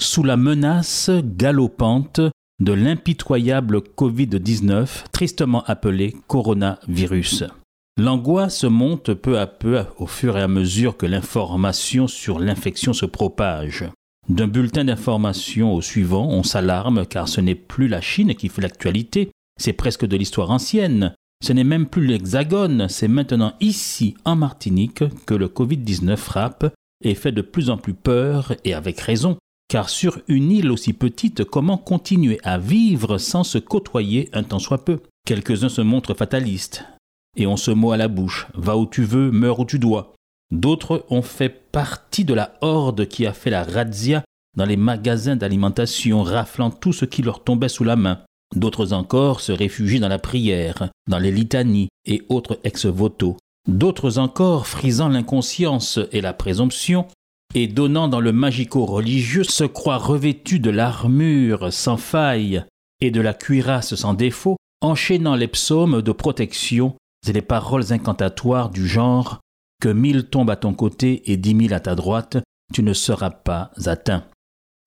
Sous la menace galopante de l'impitoyable Covid-19, tristement appelé coronavirus. L'angoisse monte peu à peu au fur et à mesure que l'information sur l'infection se propage. D'un bulletin d'information au suivant, on s'alarme car ce n'est plus la Chine qui fait l'actualité, c'est presque de l'histoire ancienne. Ce n'est même plus l'Hexagone, c'est maintenant ici, en Martinique, que le Covid-19 frappe et fait de plus en plus peur, et avec raison, car sur une île aussi petite, comment continuer à vivre sans se côtoyer un temps soit peu? Quelques-uns se montrent fatalistes, et ont ce mot à la bouche, va où tu veux, meurs où tu dois. D'autres ont fait partie de la horde qui a fait la razzia dans les magasins d'alimentation, raflant tout ce qui leur tombait sous la main. D'autres encore se réfugient dans la prière, dans les litanies et autres ex-voto. D'autres encore, frisant l'inconscience et la présomption, et donnant dans le magico-religieux, se croient revêtus de l'armure sans faille et de la cuirasse sans défaut, enchaînant les psaumes de protection et les paroles incantatoires du genre que mille tombent à ton côté et dix mille à ta droite, tu ne seras pas atteint.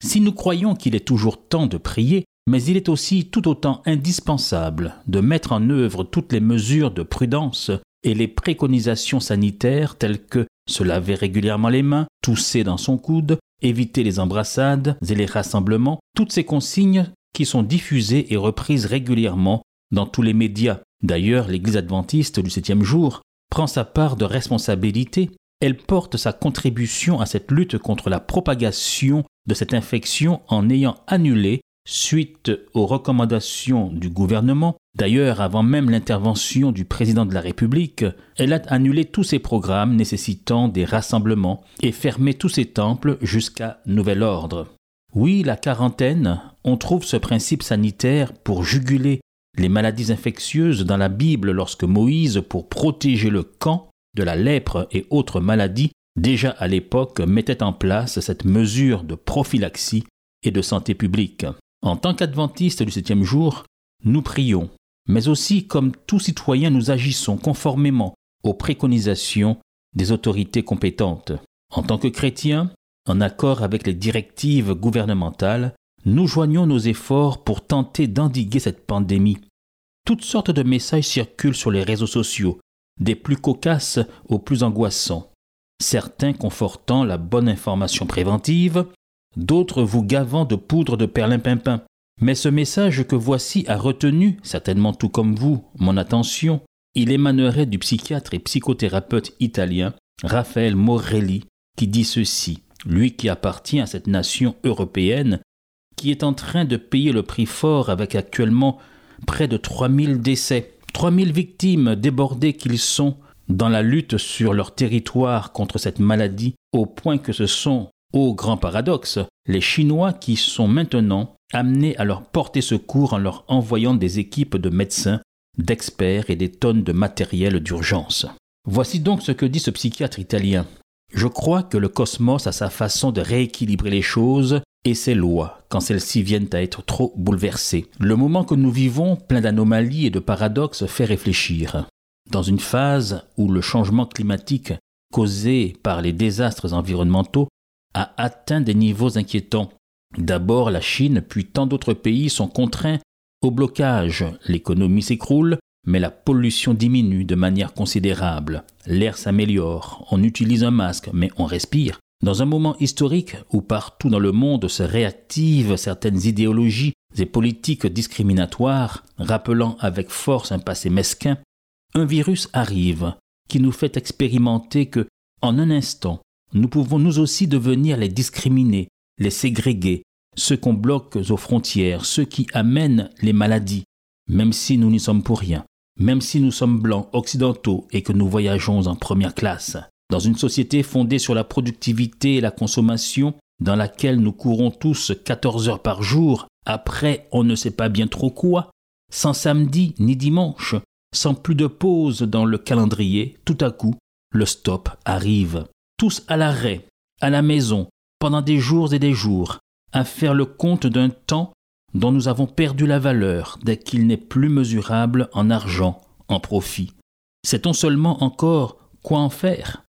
Si nous croyons qu'il est toujours temps de prier, mais il est aussi tout autant indispensable de mettre en œuvre toutes les mesures de prudence et les préconisations sanitaires telles que se laver régulièrement les mains, tousser dans son coude, éviter les embrassades et les rassemblements, toutes ces consignes qui sont diffusées et reprises régulièrement dans tous les médias. D'ailleurs, l'Église adventiste du septième jour prend sa part de responsabilité. Elle porte sa contribution à cette lutte contre la propagation de cette infection en ayant annulé suite aux recommandations du gouvernement. D'ailleurs, avant même l'intervention du président de la République, elle a annulé tous ses programmes nécessitant des rassemblements et fermé tous ses temples jusqu'à nouvel ordre. Oui, la quarantaine, on trouve ce principe sanitaire pour juguler les maladies infectieuses dans la Bible lorsque Moïse, pour protéger le camp de la lèpre et autres maladies, déjà à l'époque mettait en place cette mesure de prophylaxie et de santé publique. En tant qu'adventistes du septième jour, nous prions, mais aussi comme tout citoyen nous agissons conformément aux préconisations des autorités compétentes. En tant que chrétiens, en accord avec les directives gouvernementales, nous joignons nos efforts pour tenter d'endiguer cette pandémie. Toutes sortes de messages circulent sur les réseaux sociaux, des plus cocasses aux plus angoissants, certains confortant la bonne information préventive, d'autres vous gavant de poudre de perlimpinpin. Mais ce message que voici a retenu, certainement tout comme vous, mon attention. Il émanerait du psychiatre et psychothérapeute italien Raphaël Morelli, qui dit ceci, lui qui appartient à cette nation européenne, qui est en train de payer le prix fort avec actuellement près de 3000 décès, 3000 victimes débordées qu'ils sont dans la lutte sur leur territoire contre cette maladie, au point que ce sont au grand paradoxe, les Chinois qui sont maintenant amenés à leur porter secours en leur envoyant des équipes de médecins, d'experts et des tonnes de matériel d'urgence. Voici donc ce que dit ce psychiatre italien. Je crois que le cosmos a sa façon de rééquilibrer les choses et ses lois quand celles-ci viennent à être trop bouleversées. Le moment que nous vivons, plein d'anomalies et de paradoxes, fait réfléchir. Dans une phase où le changement climatique causé par les désastres environnementaux a atteint des niveaux inquiétants. D'abord, la Chine, puis tant d'autres pays sont contraints au blocage. L'économie s'écroule, mais la pollution diminue de manière considérable. L'air s'améliore, on utilise un masque, mais on respire. Dans un moment historique où partout dans le monde se réactivent certaines idéologies et politiques discriminatoires, rappelant avec force un passé mesquin, un virus arrive qui nous fait expérimenter que, en un instant, nous pouvons nous aussi devenir les discriminés, les ségrégués, ceux qu'on bloque aux frontières, ceux qui amènent les maladies, même si nous n'y sommes pour rien, même si nous sommes blancs, occidentaux et que nous voyageons en première classe. Dans une société fondée sur la productivité et la consommation, dans laquelle nous courons tous 14 heures par jour, après on ne sait pas bien trop quoi, sans samedi ni dimanche, sans plus de pause dans le calendrier, tout à coup, le stop arrive. Tous à l'arrêt, à la maison, pendant des jours et des jours, à faire le compte d'un temps dont nous avons perdu la valeur dès qu'il n'est plus mesurable en argent, en profit. Sait-on seulement encore quoi en faire?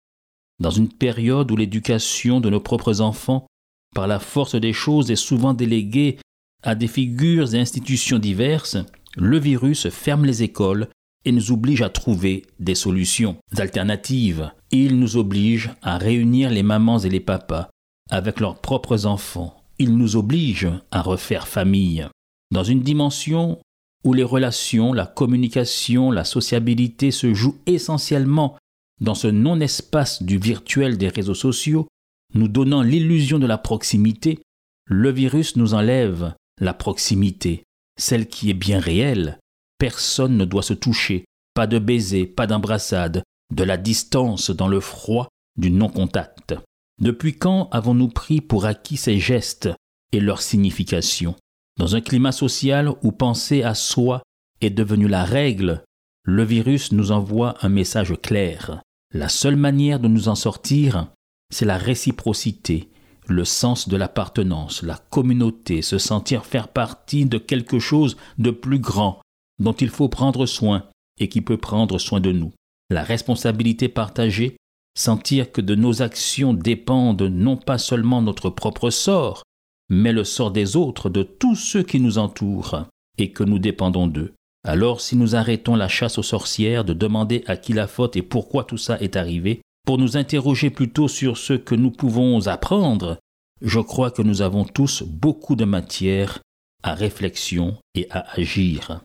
Dans une période où l'éducation de nos propres enfants, par la force des choses, est souvent déléguée à des figures et institutions diverses, le virus ferme les écoles et nous oblige à trouver des solutions alternatives. Il nous oblige à réunir les mamans et les papas avec leurs propres enfants. Il nous oblige à refaire famille. Dans une dimension où les relations, la communication, la sociabilité se jouent essentiellement dans ce non-espace du virtuel des réseaux sociaux, nous donnant l'illusion de la proximité, le virus nous enlève la proximité, celle qui est bien réelle. Personne ne doit se toucher, pas de baiser, pas d'embrassade, de la distance dans le froid du non-contact. Depuis quand avons-nous pris pour acquis ces gestes et leur signification Dans un climat social où penser à soi est devenu la règle, le virus nous envoie un message clair. La seule manière de nous en sortir, c'est la réciprocité, le sens de l'appartenance, la communauté, se sentir faire partie de quelque chose de plus grand dont il faut prendre soin et qui peut prendre soin de nous. La responsabilité partagée, sentir que de nos actions dépendent non pas seulement notre propre sort, mais le sort des autres, de tous ceux qui nous entourent, et que nous dépendons d'eux. Alors si nous arrêtons la chasse aux sorcières de demander à qui la faute et pourquoi tout ça est arrivé, pour nous interroger plutôt sur ce que nous pouvons apprendre, je crois que nous avons tous beaucoup de matière à réflexion et à agir.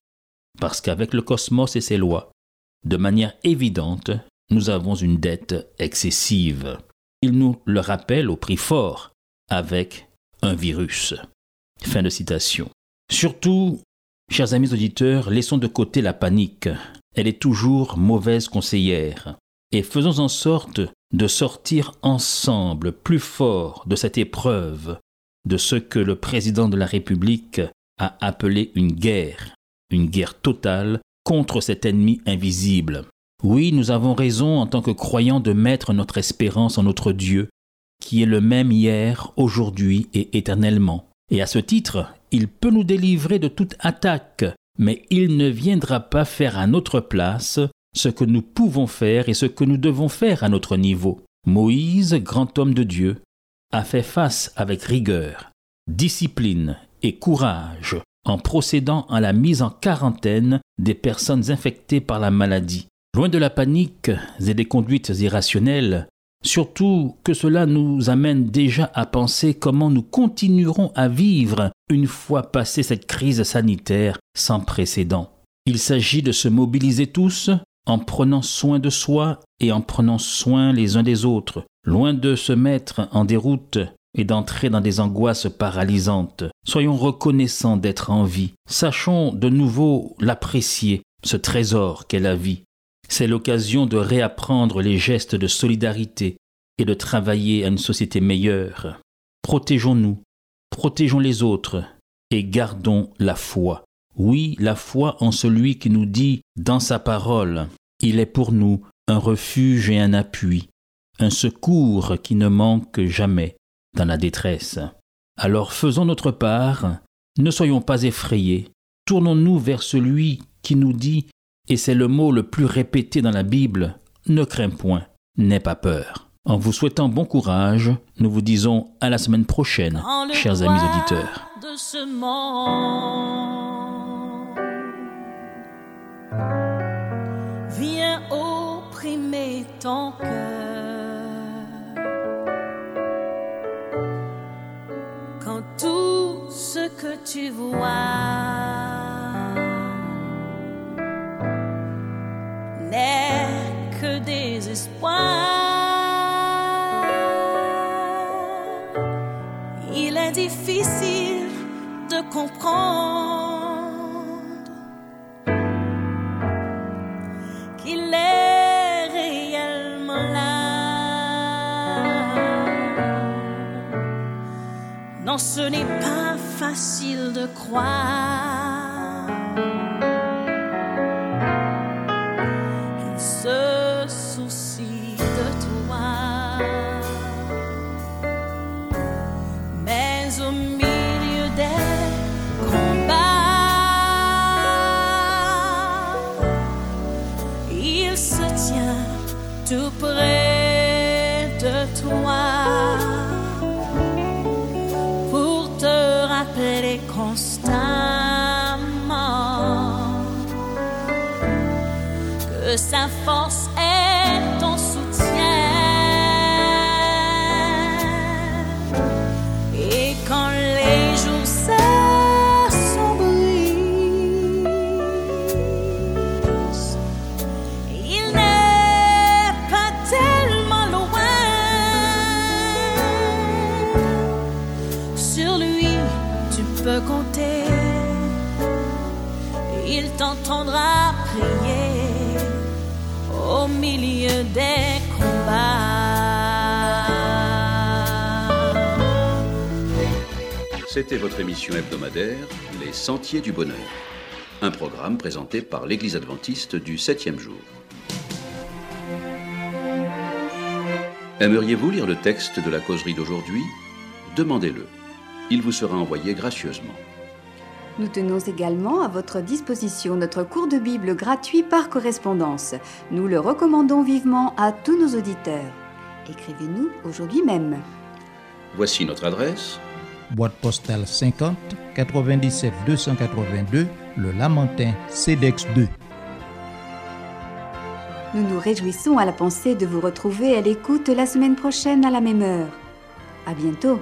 Parce qu'avec le cosmos et ses lois, de manière évidente, nous avons une dette excessive. Il nous le rappelle au prix fort, avec un virus. Fin de citation. Surtout, chers amis auditeurs, laissons de côté la panique. Elle est toujours mauvaise conseillère et faisons en sorte de sortir ensemble plus fort de cette épreuve, de ce que le président de la République a appelé une guerre, une guerre totale contre cet ennemi invisible. Oui, nous avons raison en tant que croyants de mettre notre espérance en notre Dieu, qui est le même hier, aujourd'hui et éternellement. Et à ce titre, il peut nous délivrer de toute attaque, mais il ne viendra pas faire à notre place ce que nous pouvons faire et ce que nous devons faire à notre niveau. Moïse, grand homme de Dieu, a fait face avec rigueur, discipline et courage en procédant à la mise en quarantaine des personnes infectées par la maladie. Loin de la panique et des conduites irrationnelles, surtout que cela nous amène déjà à penser comment nous continuerons à vivre une fois passée cette crise sanitaire sans précédent. Il s'agit de se mobiliser tous en prenant soin de soi et en prenant soin les uns des autres, loin de se mettre en déroute et d'entrer dans des angoisses paralysantes. Soyons reconnaissants d'être en vie. Sachons de nouveau l'apprécier, ce trésor qu'est la vie. C'est l'occasion de réapprendre les gestes de solidarité et de travailler à une société meilleure. Protégeons-nous, protégeons les autres et gardons la foi. Oui, la foi en celui qui nous dit dans sa parole, il est pour nous un refuge et un appui, un secours qui ne manque jamais dans la détresse. Alors faisons notre part, ne soyons pas effrayés, tournons-nous vers celui qui nous dit, et c'est le mot le plus répété dans la Bible, ne crains point, n'aie pas peur. En vous souhaitant bon courage, nous vous disons à la semaine prochaine, chers amis auditeurs. Tu vois n'est que désespoir, il est difficile de comprendre Non, ce n'est pas facile de croire. Il se soucie de toi. Mais au milieu des combats, il se tient tout près que sa force est ton soutien. Et quand les jours s'assombrissent, il n'est pas tellement loin. Sur lui, tu peux compter. Il t'entendra prier au milieu des combats. C'était votre émission hebdomadaire Les Sentiers du Bonheur. Un programme présenté par l'Église adventiste du 7e jour. Aimeriez-vous lire le texte de la causerie d'aujourd'hui? Demandez-le. Il vous sera envoyé gracieusement. Nous tenons également à votre disposition notre cours de Bible gratuit par correspondance. Nous le recommandons vivement à tous nos auditeurs. Écrivez-nous aujourd'hui même. Voici notre adresse boîte postale 50 97 282, le Lamentin, CEDEX 2. Nous nous réjouissons à la pensée de vous retrouver à l'écoute la semaine prochaine à la même heure. À bientôt.